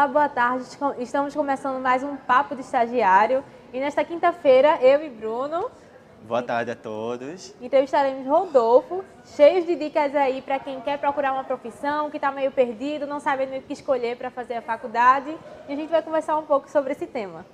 Olá, boa tarde. Estamos começando mais um Papo de Estagiário. E nesta quinta-feira, eu e Bruno. Boa tarde a todos. Entrevistaremos Rodolfo, cheios de dicas aí para quem quer procurar uma profissão, que está meio perdido, não sabendo o que escolher para fazer a faculdade. E a gente vai conversar um pouco sobre esse tema.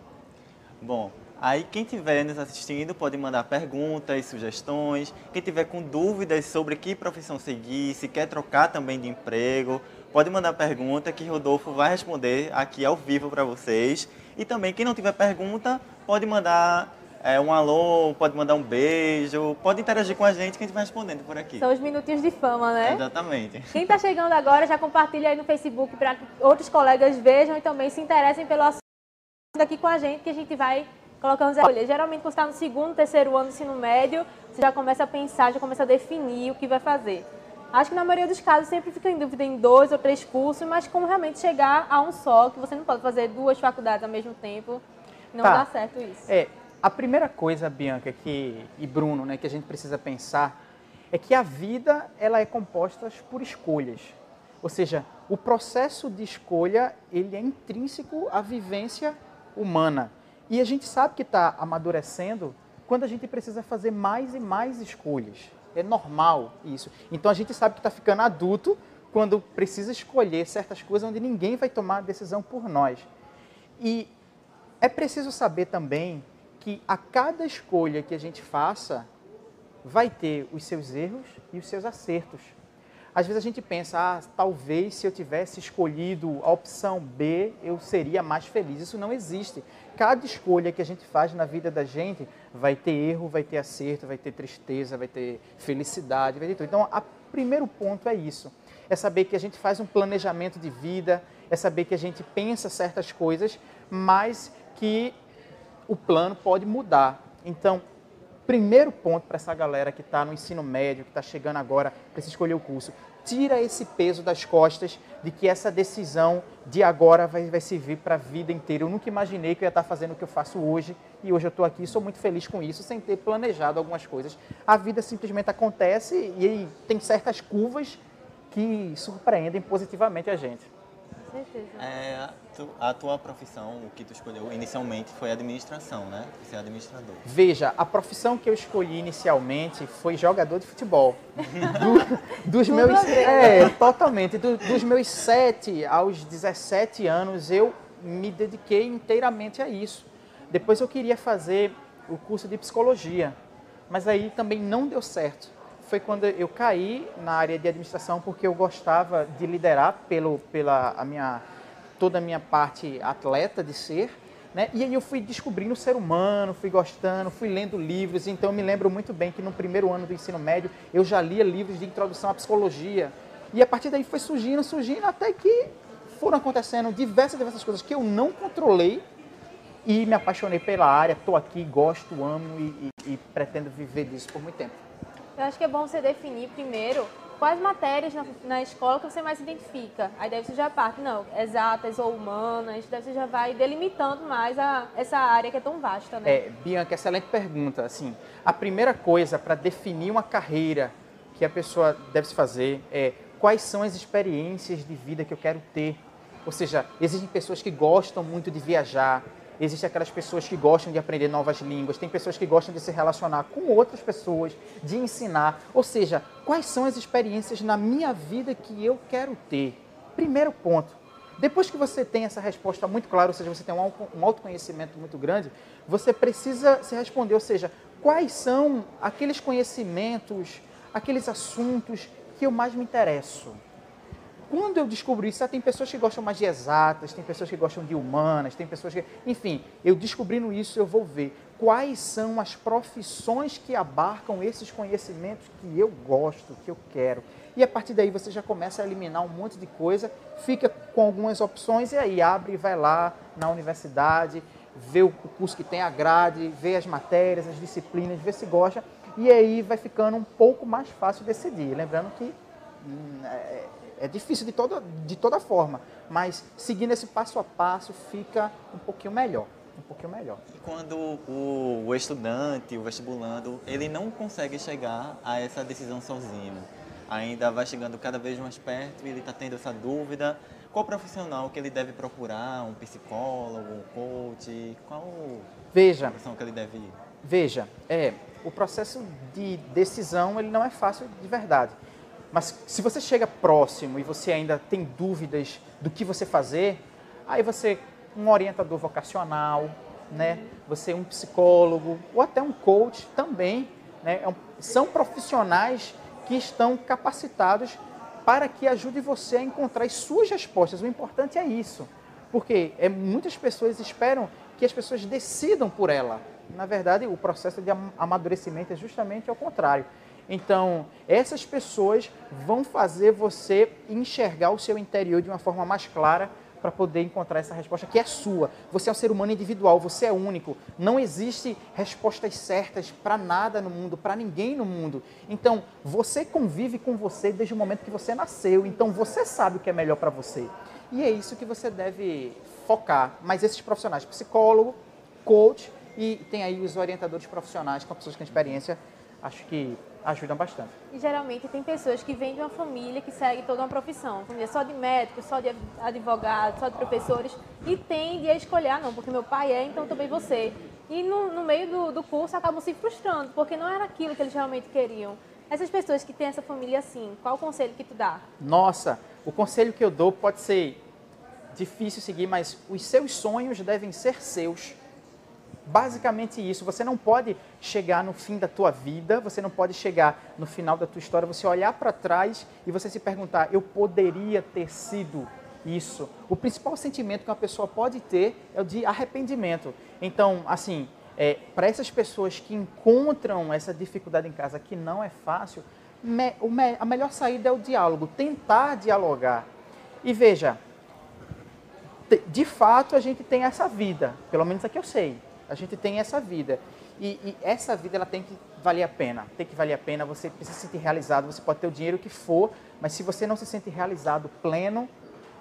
Bom, Aí quem estiver nos assistindo pode mandar perguntas, sugestões. Quem tiver com dúvidas sobre que profissão seguir, se quer trocar também de emprego, pode mandar pergunta que Rodolfo vai responder aqui ao vivo para vocês. E também quem não tiver pergunta pode mandar é, um alô, pode mandar um beijo, pode interagir com a gente que a gente vai respondendo por aqui. São os minutinhos de fama, né? Exatamente. Quem está chegando agora já compartilha aí no Facebook para que outros colegas vejam e também se interessem pelo assunto aqui com a gente que a gente vai colocamos olha, geralmente quando está no segundo, terceiro ano do ensino médio, você já começa a pensar, já começa a definir o que vai fazer. Acho que na maioria dos casos sempre fica em dúvida em dois ou três cursos, mas como realmente chegar a um só, que você não pode fazer duas faculdades ao mesmo tempo, não tá. dá certo isso. É, a primeira coisa, Bianca, que, e Bruno, né, que a gente precisa pensar é que a vida ela é composta por escolhas. Ou seja, o processo de escolha ele é intrínseco à vivência humana. E a gente sabe que está amadurecendo quando a gente precisa fazer mais e mais escolhas. É normal isso. Então a gente sabe que está ficando adulto quando precisa escolher certas coisas onde ninguém vai tomar a decisão por nós. E é preciso saber também que a cada escolha que a gente faça vai ter os seus erros e os seus acertos. Às vezes a gente pensa, ah, talvez se eu tivesse escolhido a opção B, eu seria mais feliz. Isso não existe. Cada escolha que a gente faz na vida da gente vai ter erro, vai ter acerto, vai ter tristeza, vai ter felicidade, vai ter tudo. Então, o primeiro ponto é isso. É saber que a gente faz um planejamento de vida, é saber que a gente pensa certas coisas, mas que o plano pode mudar. Então, primeiro ponto para essa galera que está no ensino médio, que está chegando agora, precisa escolher o curso, tira esse peso das costas de que essa decisão de agora vai, vai servir para a vida inteira. Eu nunca imaginei que eu ia estar tá fazendo o que eu faço hoje e hoje eu estou aqui sou muito feliz com isso, sem ter planejado algumas coisas. A vida simplesmente acontece e tem certas curvas que surpreendem positivamente a gente certeza. É, tu, a tua profissão, o que tu escolheu inicialmente foi administração, né? Ser administrador. Veja, a profissão que eu escolhi inicialmente foi jogador de futebol. Do, dos meus, é, totalmente. Do, dos meus 7 aos 17 anos, eu me dediquei inteiramente a isso. Depois eu queria fazer o curso de psicologia, mas aí também não deu certo foi quando eu caí na área de administração porque eu gostava de liderar pelo, pela a minha, toda a minha parte atleta de ser. Né? E aí eu fui descobrindo o ser humano, fui gostando, fui lendo livros. Então eu me lembro muito bem que no primeiro ano do ensino médio eu já lia livros de introdução à psicologia. E a partir daí foi surgindo, surgindo, até que foram acontecendo diversas, diversas coisas que eu não controlei e me apaixonei pela área. Estou aqui, gosto, amo e, e, e pretendo viver disso por muito tempo. Eu acho que é bom você definir primeiro quais matérias na, na escola que você mais identifica. Aí deve você já parte, não, exatas ou humanas, deve você já vai delimitando mais a, essa área que é tão vasta, né? É, Bianca, excelente pergunta. Assim, a primeira coisa para definir uma carreira que a pessoa deve fazer é quais são as experiências de vida que eu quero ter. Ou seja, existem pessoas que gostam muito de viajar, Existem aquelas pessoas que gostam de aprender novas línguas, tem pessoas que gostam de se relacionar com outras pessoas, de ensinar. Ou seja, quais são as experiências na minha vida que eu quero ter? Primeiro ponto. Depois que você tem essa resposta muito clara, ou seja, você tem um autoconhecimento muito grande, você precisa se responder, ou seja, quais são aqueles conhecimentos, aqueles assuntos que eu mais me interesso? Quando eu descobri isso, tem pessoas que gostam mais de exatas, tem pessoas que gostam de humanas, tem pessoas que. Enfim, eu descobrindo isso, eu vou ver quais são as profissões que abarcam esses conhecimentos que eu gosto, que eu quero. E a partir daí você já começa a eliminar um monte de coisa, fica com algumas opções e aí abre e vai lá na universidade, vê o curso que tem a grade, vê as matérias, as disciplinas, vê se gosta, e aí vai ficando um pouco mais fácil decidir. Lembrando que hum, é, difícil de toda, de toda forma, mas seguindo esse passo a passo fica um pouquinho melhor. Um pouquinho melhor. E quando o, o estudante, o vestibulando, ele não consegue chegar a essa decisão sozinho, ainda vai chegando cada vez mais perto e ele está tendo essa dúvida, qual profissional que ele deve procurar? Um psicólogo, um coach? Qual Veja, profissão que ele deve ir? veja, é, o processo de decisão ele não é fácil de verdade. Mas se você chega próximo e você ainda tem dúvidas do que você fazer, aí você um orientador vocacional, né? Você um psicólogo ou até um coach também, né? É são profissionais que estão capacitados para que ajude você a encontrar as suas respostas. O importante é isso, porque é, muitas pessoas esperam que as pessoas decidam por ela. Na verdade, o processo de am- amadurecimento é justamente ao contrário. Então, essas pessoas vão fazer você enxergar o seu interior de uma forma mais clara para poder encontrar essa resposta que é sua. Você é um ser humano individual, você é único. Não existe respostas certas para nada no mundo, para ninguém no mundo. Então, você convive com você desde o momento que você nasceu. Então, você sabe o que é melhor para você. E é isso que você deve focar. Mas esses profissionais, psicólogo, coach e tem aí os orientadores profissionais com pessoas com experiência, acho que ajudam bastante. E geralmente tem pessoas que vêm de uma família que segue toda uma profissão. Família só de médicos, só de advogados, só de professores. E tende a escolher, ah, não, porque meu pai é, então também você. E no, no meio do, do curso acabam se frustrando, porque não era aquilo que eles realmente queriam. Essas pessoas que têm essa família assim, qual o conselho que tu dá? Nossa, o conselho que eu dou pode ser difícil seguir, mas os seus sonhos devem ser seus. Basicamente isso. Você não pode chegar no fim da tua vida, você não pode chegar no final da tua história, você olhar para trás e você se perguntar: eu poderia ter sido isso. O principal sentimento que uma pessoa pode ter é o de arrependimento. Então, assim, é, para essas pessoas que encontram essa dificuldade em casa que não é fácil, me- me- a melhor saída é o diálogo, tentar dialogar. E veja, de fato a gente tem essa vida, pelo menos aqui eu sei, a gente tem essa vida. E, e essa vida ela tem que valer a pena, tem que valer a pena, você precisa se sentir realizado, você pode ter o dinheiro que for, mas se você não se sente realizado, pleno,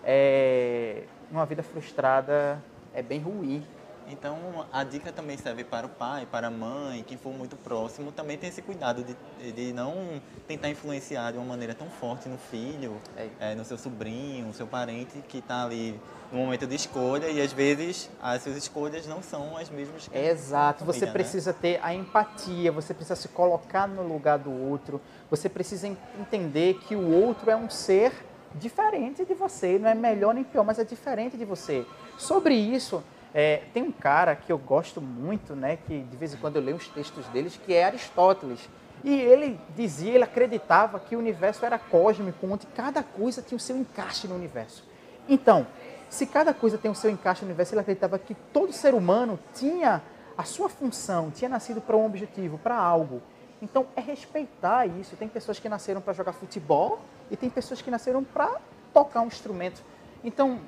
é, uma vida frustrada é bem ruim. Então, a dica também serve para o pai, para a mãe, quem for muito próximo, também tem esse cuidado de, de não tentar influenciar de uma maneira tão forte no filho, É. eh, no seu sobrinho, no seu parente que está ali no momento de escolha e às vezes as suas escolhas não são as mesmas que a Exato, você família, né? precisa ter a empatia, você precisa se colocar no lugar do outro, você precisa en- entender que o outro é um ser diferente de você, não é melhor nem pior, mas é diferente de você. Sobre isso, é, tem um cara que eu gosto muito, né, que de vez em quando eu leio os textos deles, que é Aristóteles. E ele dizia, ele acreditava que o universo era cósmico, onde cada coisa tinha o seu encaixe no universo. Então, se cada coisa tem o seu encaixe no universo, ele acreditava que todo ser humano tinha a sua função, tinha nascido para um objetivo, para algo. Então, é respeitar isso. Tem pessoas que nasceram para jogar futebol e tem pessoas que nasceram para tocar um instrumento. Então,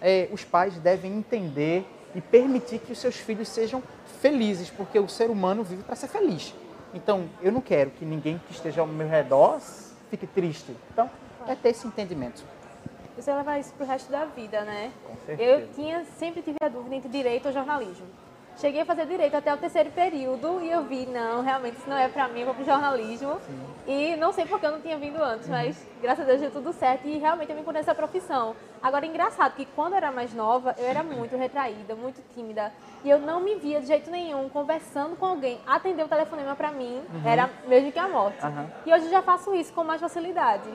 é, os pais devem entender e permitir que os seus filhos sejam felizes, porque o ser humano vive para ser feliz. Então, eu não quero que ninguém que esteja ao meu redor fique triste. Então, é ter esse entendimento. Você vai levar isso pro resto da vida, né? Com certeza. Eu tinha, sempre tive a dúvida entre direito ou jornalismo. Cheguei a fazer direito até o terceiro período e eu vi, não, realmente isso não é pra mim, eu vou pro jornalismo. E não sei porque eu não tinha vindo antes, mas graças a Deus deu tudo certo e realmente eu me encontrei nessa profissão. Agora, engraçado que quando eu era mais nova, eu era muito retraída, muito tímida. E eu não me via de jeito nenhum conversando com alguém. Atender o telefonema pra mim era mesmo que a morte. Aham. E hoje eu já faço isso com mais facilidade.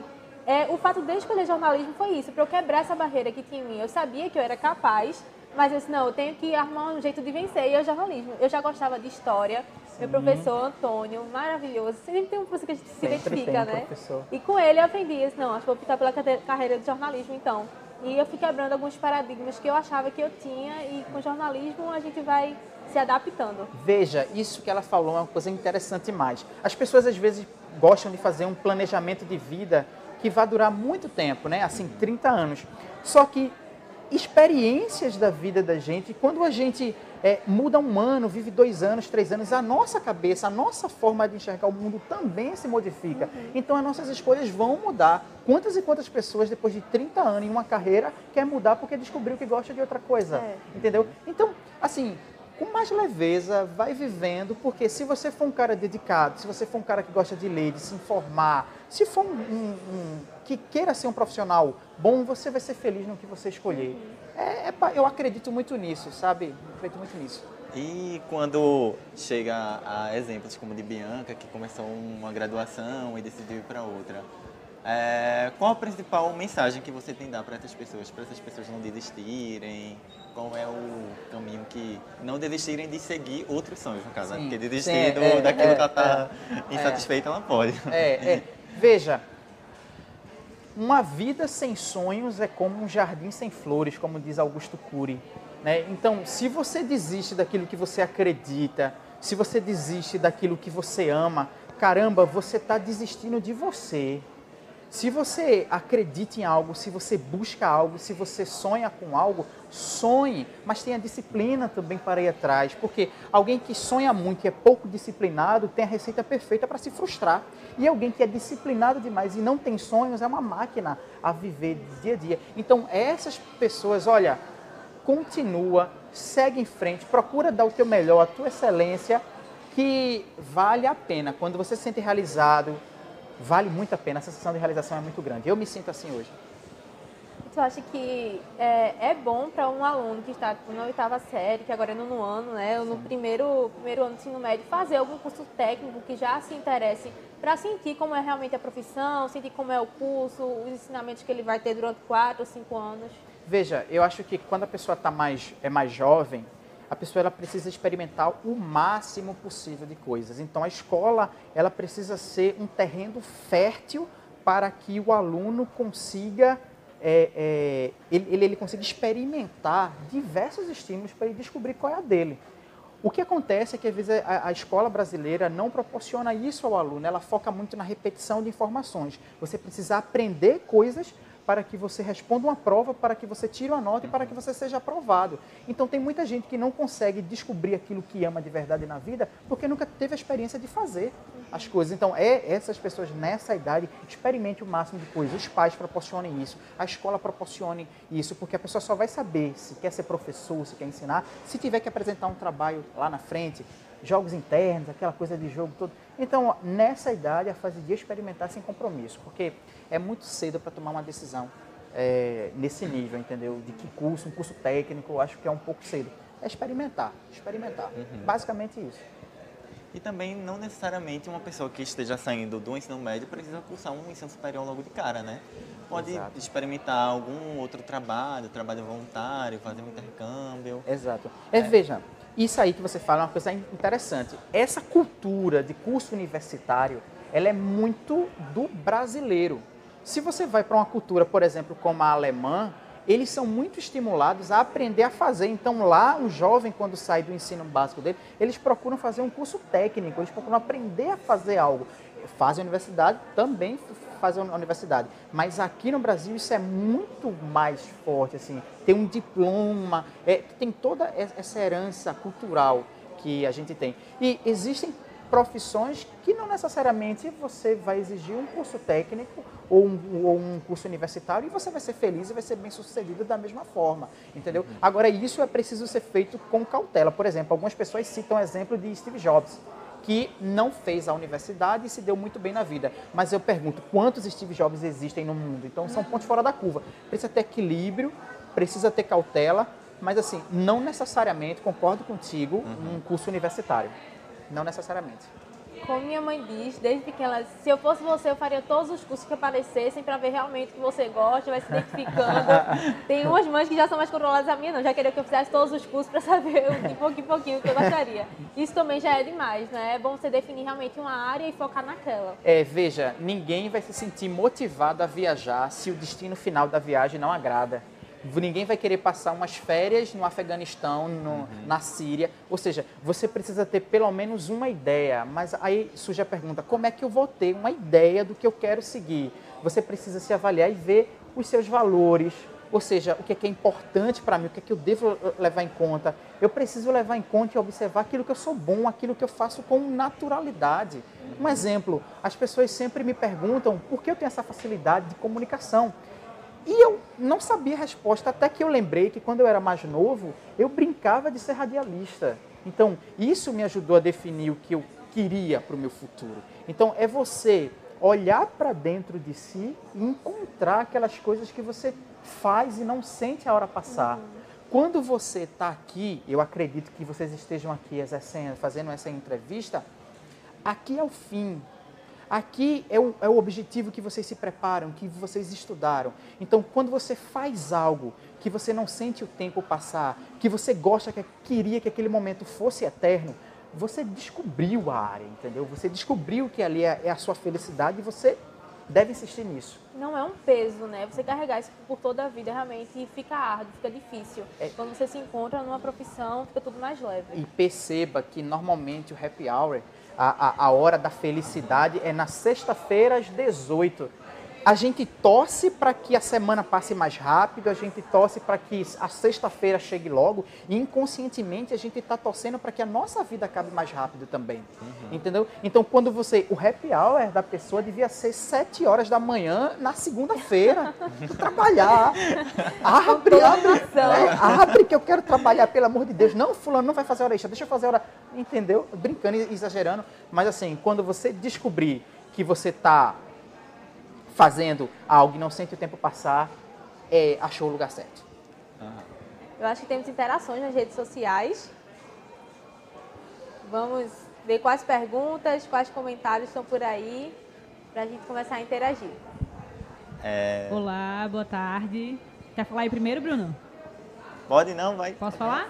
É, o fato de eu escolher jornalismo foi isso, para eu quebrar essa barreira que tinha em mim. Eu sabia que eu era capaz, mas eu disse, não, eu tenho que arrumar um jeito de vencer, e é o jornalismo. Eu já gostava de história, meu professor Antônio, maravilhoso. Sempre tem um professor que a gente se Sempre identifica, né? professor. E com ele eu aprendi, disse, não, acho que vou optar pela carreira de jornalismo, então. E eu fui quebrando alguns paradigmas que eu achava que eu tinha, e com jornalismo a gente vai se adaptando. Veja, isso que ela falou é uma coisa interessante mais. As pessoas às vezes gostam de fazer um planejamento de vida que vai durar muito tempo, né? Assim, 30 anos. Só que experiências da vida da gente, quando a gente é, muda um ano, vive dois anos, três anos, a nossa cabeça, a nossa forma de enxergar o mundo também se modifica. Então as nossas escolhas vão mudar. Quantas e quantas pessoas, depois de 30 anos em uma carreira, quer mudar porque descobriu que gosta de outra coisa? É. Entendeu? Então, assim, com mais leveza, vai vivendo, porque se você for um cara dedicado, se você for um cara que gosta de ler, de se informar, Se for um, um, um, que queira ser um profissional bom, você vai ser feliz no que você escolher. É, é, eu acredito muito nisso, sabe? acredito muito nisso. E quando chega a exemplos como de Bianca, que começou uma graduação e decidiu ir para outra, é, qual a principal mensagem que você tem a dar para essas pessoas, para essas pessoas não desistirem? Qual é o caminho que não desistirem de seguir outros sonhos, no caso, né? Sim, Porque desistir sim, do, é, daquilo é, que ela está é, insatisfeita, ela pode. É, é. Veja, uma vida sem sonhos é como um jardim sem flores, como diz Augusto Cury. Né? Então, se você desiste daquilo que você acredita, se você desiste daquilo que você ama, caramba, você está desistindo de você. Se você acredita em algo, se você busca algo, se você sonha com algo, sonhe, mas tenha disciplina também para ir atrás, porque alguém que sonha muito e é pouco disciplinado tem a receita perfeita para se frustrar. E alguém que é disciplinado demais e não tem sonhos é uma máquina a viver dia a dia. Então, essas pessoas, olha, continua, segue em frente, procura dar o teu melhor, a tua excelência, que vale a pena. Quando você se sente realizado, vale muito a pena, a sensação de realização é muito grande. Eu me sinto assim hoje. Tu acha que é, é bom para um aluno que está na oitava série, que agora é no ano, né, no primeiro, primeiro ano do ensino médio, fazer algum curso técnico que já se interesse para sentir como é realmente a profissão, sentir como é o curso, os ensinamentos que ele vai ter durante quatro ou cinco anos? Veja, eu acho que quando a pessoa tá mais, é mais jovem, a pessoa ela precisa experimentar o máximo possível de coisas. Então a escola ela precisa ser um terreno fértil para que o aluno consiga é, é, ele, ele consiga experimentar diversos estímulos para ele descobrir qual é a dele. O que acontece é que às vezes a, a, escola brasileira não proporciona isso ao aluno, ela foca muito na repetição de informações. Você precisa aprender coisas para que você responda uma prova, para que você tire uma nota e para que você seja aprovado. Então tem muita gente que não consegue descobrir aquilo que ama de verdade na vida porque nunca teve a experiência de fazer as coisas. Então é essas pessoas nessa idade experimente o máximo de coisas. Os pais proporcionem isso, a escola proporcione isso, porque a pessoa só vai saber se quer ser professor, se quer ensinar, se tiver que apresentar um trabalho lá na frente, jogos internos, aquela coisa de jogo todo. Então, nessa idade, a fase de experimentar sem compromisso, porque é muito cedo para tomar uma decisão é, nesse nível, entendeu? De que curso, um curso técnico, eu acho que é um pouco cedo. É experimentar, experimentar. Uhum. Basicamente isso. E também não necessariamente uma pessoa que esteja saindo do ensino médio precisa cursar um ensino superior logo de cara, né? Pode Exato. experimentar algum outro trabalho, trabalho voluntário, fazer um intercâmbio. Exato. É, é. Veja, isso aí que você fala é uma coisa interessante. Essa cultura de curso universitário, ela é muito do brasileiro. Se você vai para uma cultura, por exemplo, como a alemã, eles são muito estimulados a aprender a fazer. Então, lá, um jovem, quando sai do ensino básico dele, eles procuram fazer um curso técnico, eles procuram aprender a fazer algo. Fazem a universidade, também fazem a universidade. Mas aqui no Brasil isso é muito mais forte, assim. Tem um diploma, é, tem toda essa herança cultural que a gente tem. E existem profissões que não necessariamente você vai exigir um curso técnico ou um, ou um, curso universitário e você vai ser feliz e vai ser bem sucedido da mesma forma, entendeu? Uhum. Agora, isso é preciso ser feito com cautela. Por exemplo, algumas pessoas citam o exemplo de Steve Jobs, que não fez a universidade e se deu muito bem na vida. Mas eu pergunto, quantos Steve Jobs existem no mundo? Então, são pontos fora da curva. Precisa ter equilíbrio, precisa ter cautela, mas assim, não necessariamente, concordo contigo, uhum. um curso universitário. Não necessariamente. Como minha mãe diz, desde pequena, se eu fosse você, eu faria todos os cursos que aparecessem para ver realmente o que você gosta, vai se identificando. Tem umas mães que já são mais controladas, a minha não, já queria que eu fizesse todos os cursos para saber de pouquinho em pouquinho o que eu gostaria. Isso também já é demais, né? É bom você definir realmente uma área e focar naquela. É, veja, ninguém vai se sentir motivado a viajar se o destino final da viagem não agrada. Ninguém vai querer passar umas férias no Afeganistão, no, uhum. na Síria. Ou seja, você precisa ter pelo menos uma ideia. Mas aí surge a pergunta: como é que eu vou ter uma ideia do que eu quero seguir? Você precisa se avaliar e ver os seus valores. Ou seja, o que é, que é importante para mim, o que é que eu devo levar em conta. Eu preciso levar em conta e observar aquilo que eu sou bom, aquilo que eu faço com naturalidade. Um exemplo: as pessoas sempre me perguntam por que eu tenho essa facilidade de comunicação. E eu não sabia a resposta, até que eu lembrei que quando eu era mais novo, eu brincava de ser radialista. Então, isso me ajudou a definir o que eu queria para o meu futuro. Então, é você olhar para dentro de si e encontrar aquelas coisas que você faz e não sente a hora passar. Uhum. Quando você está aqui, eu acredito que vocês estejam aqui fazendo essa entrevista, aqui é o fim. Aqui é o, é o objetivo que vocês se preparam, que vocês estudaram. Então, quando você faz algo que você não sente o tempo passar, que você gosta, que queria que aquele momento fosse eterno, você descobriu a área, entendeu? Você descobriu que ali é, é a sua felicidade e você deve insistir nisso. Não é um peso, né? Você carregar isso por toda a vida realmente fica árduo, fica difícil. É. Quando você se encontra numa profissão, fica tudo mais leve. E perceba que normalmente o happy hour, a, a, a hora da felicidade é na sexta-feira às 18 a gente torce para que a semana passe mais rápido, a gente torce para que a sexta-feira chegue logo, e inconscientemente a gente está torcendo para que a nossa vida acabe mais rápido também. Uhum. Entendeu? Então, quando você. O happy hour da pessoa devia ser sete horas da manhã na segunda-feira. trabalhar. Abre, abre. É, abre que eu quero trabalhar, pelo amor de Deus. Não, fulano não vai fazer hora extra, deixa eu fazer hora. Entendeu? Brincando e exagerando. Mas assim, quando você descobrir que você está fazendo algo e não sente o tempo passar, é, achou o lugar certo. Eu acho que temos interações nas redes sociais. Vamos ver quais perguntas, quais comentários estão por aí, para a gente começar a interagir. É... Olá, boa tarde. Quer falar aí primeiro, Bruno? Pode não, vai. Posso falar?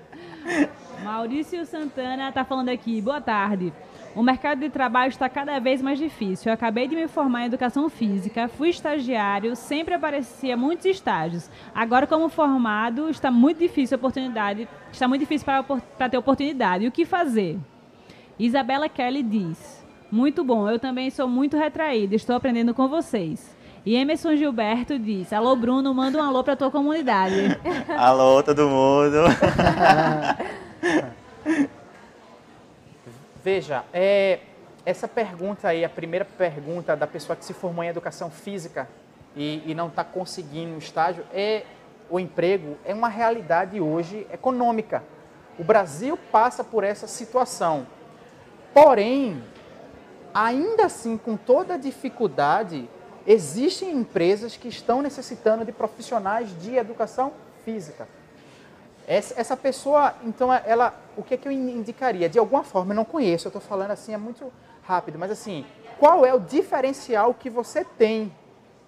Maurício Santana está falando aqui. Boa tarde. O mercado de trabalho está cada vez mais difícil. Eu acabei de me formar em educação física, fui estagiário, sempre aparecia muitos estágios. Agora, como formado, está muito difícil a oportunidade, está muito difícil para ter oportunidade. E o que fazer? Isabela Kelly diz: Muito bom, eu também sou muito retraída, estou aprendendo com vocês. E Emerson Gilberto diz: Alô, Bruno, manda um alô para tua comunidade. alô, todo mundo. Veja, é, essa pergunta aí, a primeira pergunta da pessoa que se formou em educação física e, e não está conseguindo o estágio, é o emprego é uma realidade hoje econômica. O Brasil passa por essa situação. Porém, ainda assim, com toda a dificuldade, existem empresas que estão necessitando de profissionais de educação física. Essa, pessoa, então, ela, o que, é que eu indicaria? De alguma forma, eu não conheço, eu estou falando assim, é muito rápido, mas assim, qual é o diferencial que você tem?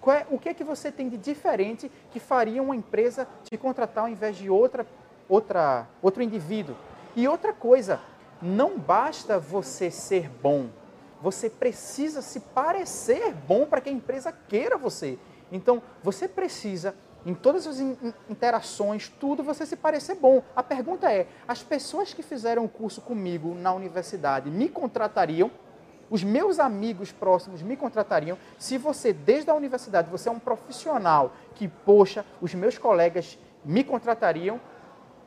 É, o que é que você tem de diferente que faria uma empresa te contratar ao invés de outra, outra, outro indivíduo? E outra coisa, não basta você ser bom, você precisa se parecer bom para que a empresa queira você. Então, você precisa em todas as interações, tudo, você se parecer bom. A pergunta é: as pessoas que fizeram o curso comigo na universidade me contratariam? Os meus amigos próximos me contratariam se você, desde a universidade, você é um profissional que, poxa, os meus colegas me contratariam,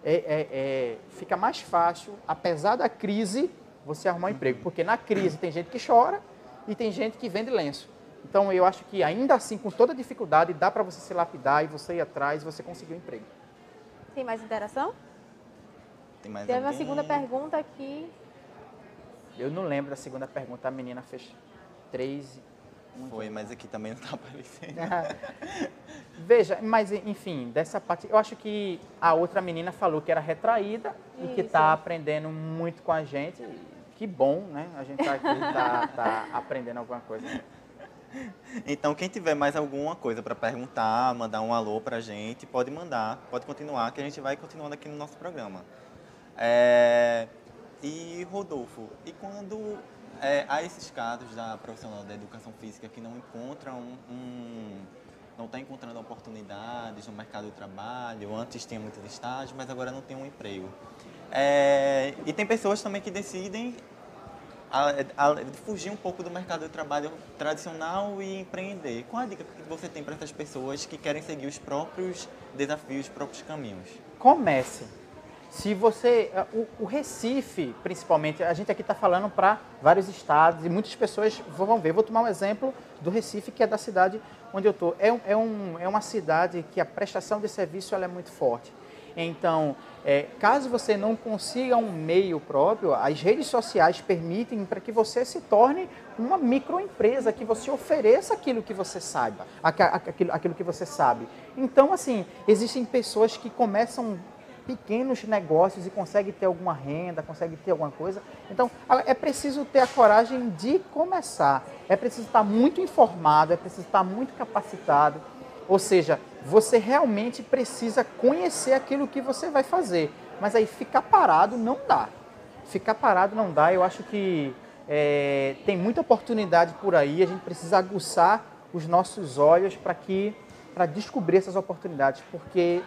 é, é, é, fica mais fácil, apesar da crise, você arrumar um emprego. Porque na crise tem gente que chora e tem gente que vende lenço. Então eu acho que ainda assim, com toda dificuldade, dá para você se lapidar e você ir atrás e você conseguir um emprego. Tem mais interação? Tem mais Teve alguém? uma segunda pergunta aqui. Eu não lembro da segunda pergunta, a menina fez três. Foi, mas aqui também não está aparecendo. Veja, mas enfim, dessa parte, eu acho que a outra menina falou que era retraída Isso. e que está aprendendo muito com a gente. Que bom, né? A gente está aqui, está tá aprendendo alguma coisa. Então, quem tiver mais alguma coisa para perguntar, mandar um alô para a gente, pode mandar, pode continuar, que a gente vai continuando aqui no nosso programa. É... E, Rodolfo, e quando é, há esses casos da profissional da educação física que não encontram um, não está encontrando oportunidades no mercado de trabalho, antes tinha muitos estágios, mas agora não tem um emprego. É, e tem pessoas também que decidem a, a, fugir um pouco do mercado de trabalho tradicional e empreender. Qual a dica que você tem para essas pessoas que querem seguir os próprios desafios, os próprios caminhos? Comece. Se você, eh, o, o Recife, principalmente, a gente aqui está falando para vários estados e muitas pessoas vão ver. Vou tomar um exemplo do Recife, que é da cidade onde eu estou. É, é, um, é uma cidade que a prestação de serviço ela é muito forte. Então, é, caso você não consiga um meio próprio, as redes sociais permitem para que você se torne uma microempresa, que você ofereça aquilo que você saiba, aquilo, aquilo que você sabe. Então, assim, existem pessoas que começam pequenos negócios e conseguem ter alguma renda, conseguem ter alguma coisa. Então, é preciso ter a coragem de começar. É preciso estar muito informado, é preciso estar muito capacitado. Ou seja, você realmente precisa conhecer aquilo que você vai fazer. Mas aí ficar parado não dá. Ficar parado não dá. Eu acho que é, tem muita oportunidade por aí. A gente precisa aguçar os nossos olhos para que para descobrir essas oportunidades, porque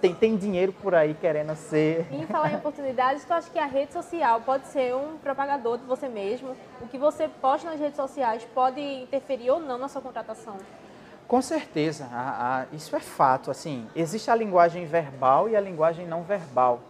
tem, tem dinheiro por aí querendo ser. E em falar em oportunidades, tu acha que a rede social pode ser um propagador de você mesmo? O que você posta nas redes sociais pode interferir ou não na sua contratação? Com certeza, a, a, isso é fato. Assim, existe a linguagem verbal e a linguagem não verbal.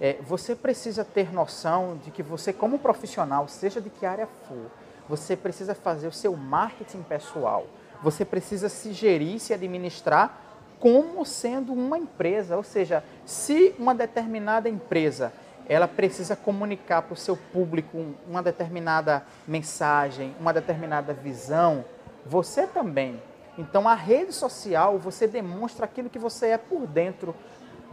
É, você precisa ter noção de que você, como profissional, seja de que área for, você precisa fazer o seu marketing pessoal. Você precisa se gerir, se administrar como sendo uma empresa. Ou seja, se uma determinada empresa ela precisa comunicar para o seu público uma determinada mensagem, uma determinada visão, você também então, a rede social, você demonstra aquilo que você é por dentro.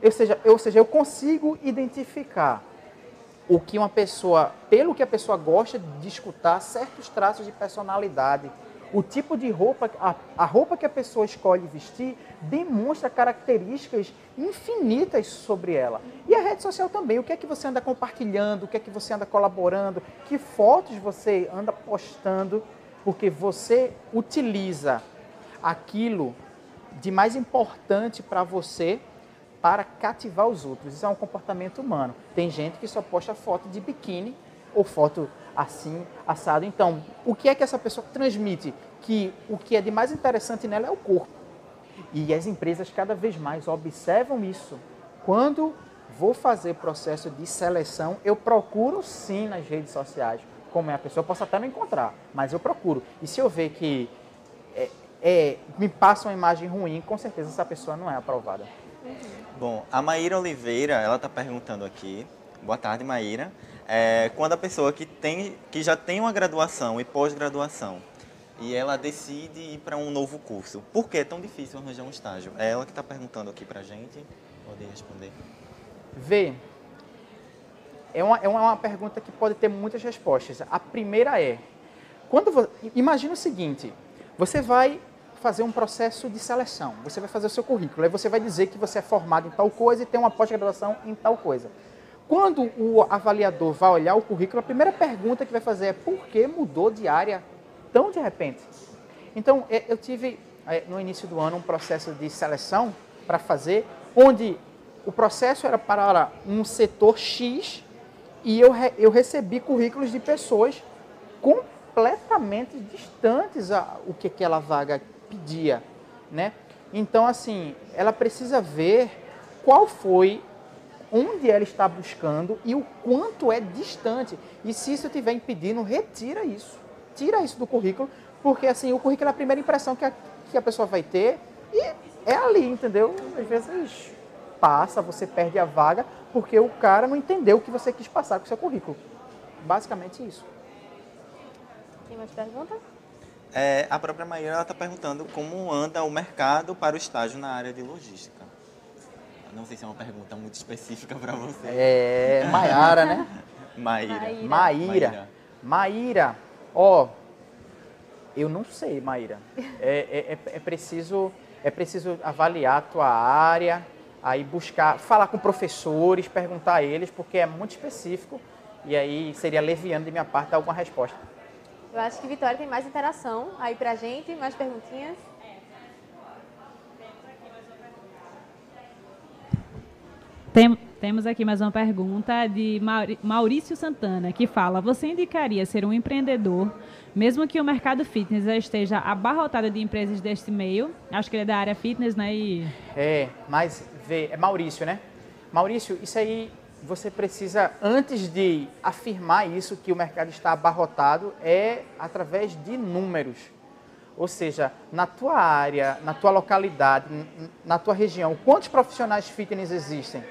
Ou seja, ou seja, eu consigo identificar o que uma pessoa, pelo que a pessoa gosta de escutar, certos traços de personalidade. O tipo de roupa, a, a roupa que a pessoa escolhe vestir demonstra características infinitas sobre ela. E a rede social também, o que é que você anda compartilhando, o que é que você anda colaborando, que fotos você anda postando, porque você utiliza aquilo de mais importante para você para cativar os outros. Isso é um comportamento humano. Tem gente que só posta foto de biquíni ou foto assim, assado. Então, o que é que essa pessoa transmite? Que o que é de mais interessante nela é o corpo. E as empresas cada vez mais observam isso. Quando vou fazer processo de seleção, eu procuro sim nas redes sociais como é a pessoa. Eu posso até não encontrar, mas eu procuro. E se eu ver que é, é, me passa uma imagem ruim, com certeza essa pessoa não é aprovada. Bom, a Maíra Oliveira, ela está perguntando aqui. Boa tarde, Maíra. É, quando a pessoa que, tem, que já tem uma graduação e pós-graduação e ela decide ir para um novo curso, por que é tão difícil arranjar um estágio? É ela que está perguntando aqui para a gente. Pode responder. Vê, é uma, é uma pergunta que pode ter muitas respostas. A primeira é, quando imagina o seguinte, você vai fazer um processo de seleção. Você vai fazer o seu currículo, aí você vai dizer que você é formado em tal coisa e tem uma pós-graduação em tal coisa. Quando o avaliador vai olhar o currículo, a primeira pergunta que vai fazer é por que mudou de área tão de repente? Então, é, eu tive é, no início do ano um processo de seleção para fazer, onde o processo era para um setor X e eu, eu recebi currículos de pessoas completamente distantes a o que aquela vaga pedia, né? Então, assim, ela precisa ver qual foi, onde ela está buscando e o quanto é distante. E se isso estiver impedindo, retira isso. Tira isso do currículo, porque, assim, o currículo é a primeira impressão que a, que a pessoa vai ter e é ali, entendeu? Às vezes passa, você perde a vaga, porque o cara não entendeu o que você quis passar com o seu currículo. Basicamente isso. Tem mais perguntas? É, a própria Maíra está perguntando como anda o mercado para o estágio na área de logística. Não sei se é uma pergunta muito específica para você. É, Maiara, né? Maíra. Maíra. Maíra. Ó, eu não sei, Maíra. É, é, é, é, preciso, é preciso avaliar a tua área, aí buscar, falar com professores, perguntar a eles, porque é muito específico e aí seria leviano de minha parte dar alguma resposta. Eu acho que Vitória tem mais interação aí pra gente, mais perguntinhas. Tem, temos aqui mais uma pergunta de Maurício Santana, que fala: Você indicaria ser um empreendedor, mesmo que o mercado fitness esteja abarrotado de empresas deste meio? Acho que ele é da área fitness, né? E... É, mas vê, é Maurício, né? Maurício, isso aí você precisa, antes de afirmar isso, que o mercado está abarrotado, é através de números. Ou seja, na tua área, na tua localidade, na tua região, quantos profissionais fitness existem?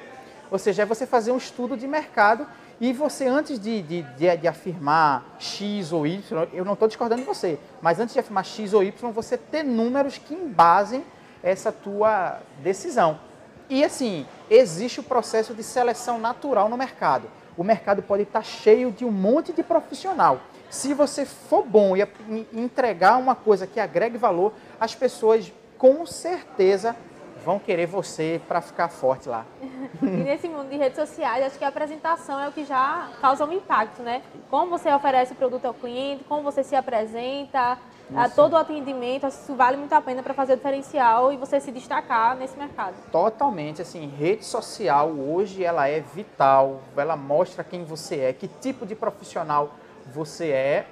Ou seja, é você fazer um estudo de mercado e você, antes de, de, de, de afirmar X ou Y, eu não estou discordando de você, mas antes de afirmar X ou Y, você ter números que embasem essa tua decisão. E assim, existe o processo de seleção natural no mercado. O mercado pode estar cheio de um monte de profissional. Se você for bom e entregar uma coisa que agregue valor, as pessoas com certeza vão querer você para ficar forte lá. e nesse mundo de redes sociais, acho que a apresentação é o que já causa um impacto, né? Como você oferece o produto ao cliente, como você se apresenta, a todo o atendimento, isso vale muito a pena para fazer o diferencial e você se destacar nesse mercado. Totalmente, assim, rede social hoje ela é vital, ela mostra quem você é, que tipo de profissional você é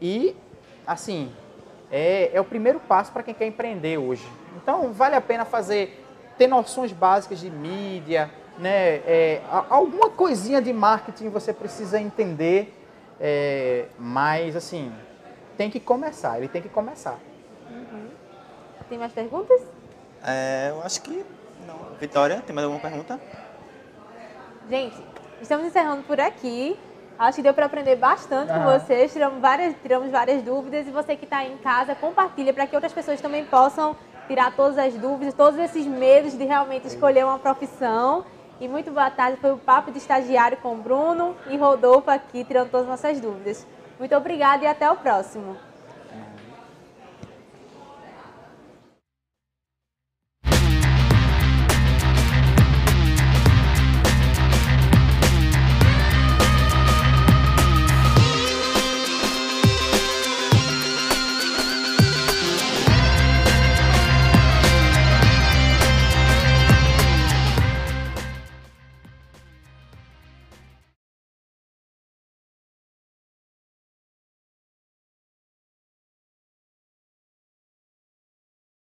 e, assim, é, é o primeiro passo para quem quer empreender hoje. Então, vale a pena fazer, ter noções básicas de mídia, né, é, alguma coisinha de marketing você precisa entender, é, mas, assim, tem que começar, ele tem que começar. Uhum. Tem mais perguntas? É, eu acho que não. Vitória, tem mais alguma pergunta? Gente, estamos encerrando por aqui. Acho que deu para aprender bastante uhum. com vocês, tiramos várias, tiramos várias dúvidas e você que está em casa, compartilha para que outras pessoas também possam tirar todas as dúvidas, todos esses medos de realmente escolher uma profissão. E muito boa tarde, foi o Papo de Estagiário com o Bruno e Rodolfo aqui, tirando todas as nossas dúvidas. Muito obrigada e até o próximo.